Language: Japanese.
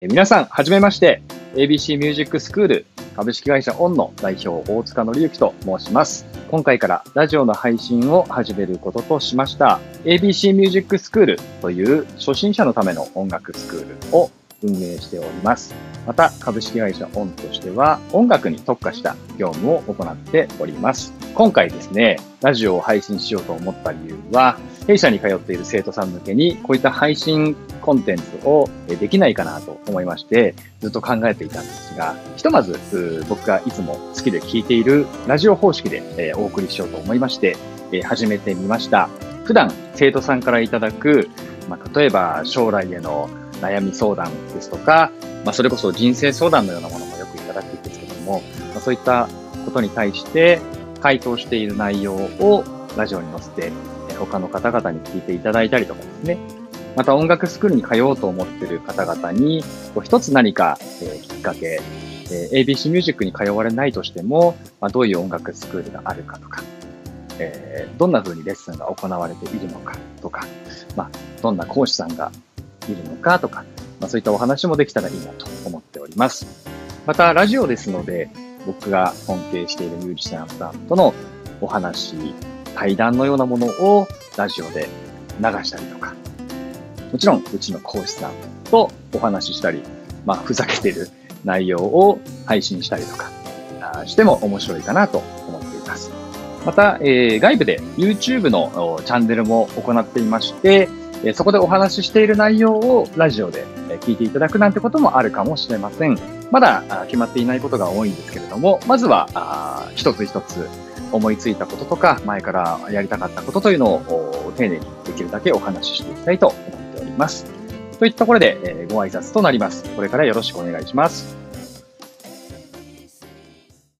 皆さん、はじめまして。ABC ミュージックスクール株式会社オンの代表大塚則之と申します。今回からラジオの配信を始めることとしました。ABC ミュージックスクールという初心者のための音楽スクールを運営しております。また、株式会社オンとしては音楽に特化した業務を行っております。今回ですね、ラジオを配信しようと思った理由は、弊社に通っている生徒さん向けに、こういった配信コンテンツをできないかなと思いまして、ずっと考えていたんですが、ひとまず僕がいつも好きで聞いているラジオ方式でお送りしようと思いまして、始めてみました。普段生徒さんからいただく、まあ、例えば将来への悩み相談ですとか、まあ、それこそ人生相談のようなものもよくいただくんですけども、まあ、そういったことに対して回答している内容をラジオに載せて他の方々に聞いていただいたりとかですね。また音楽スクールに通おうと思っている方々に、一つ何か、え、きっかけ、え、ABC ミュージックに通われないとしても、ま、どういう音楽スクールがあるかとか、え、どんな風にレッスンが行われているのかとか、まあ、どんな講師さんがいるのかとか、まあ、そういったお話もできたらいいなと思っております。また、ラジオですので、僕が尊敬しているミュージシャンさんとのお話、対談のようなものをラジオで流したりとか、もちろんうちの講師さんとお話ししたり、まあ、ふざけてる内容を配信したりとかしても面白いかなと思っています。また、えー、外部で YouTube のチャンネルも行っていまして、そこでお話ししている内容をラジオで聞いていただくなんてこともあるかもしれません。まだ決まっていないことが多いんですけれども、まずは一つ一つ思いついたこととか、前からやりたかったことというのを丁寧にできるだけお話ししていきたいと思っております。といったところで、えご挨拶となります。これからよろしくお願いします。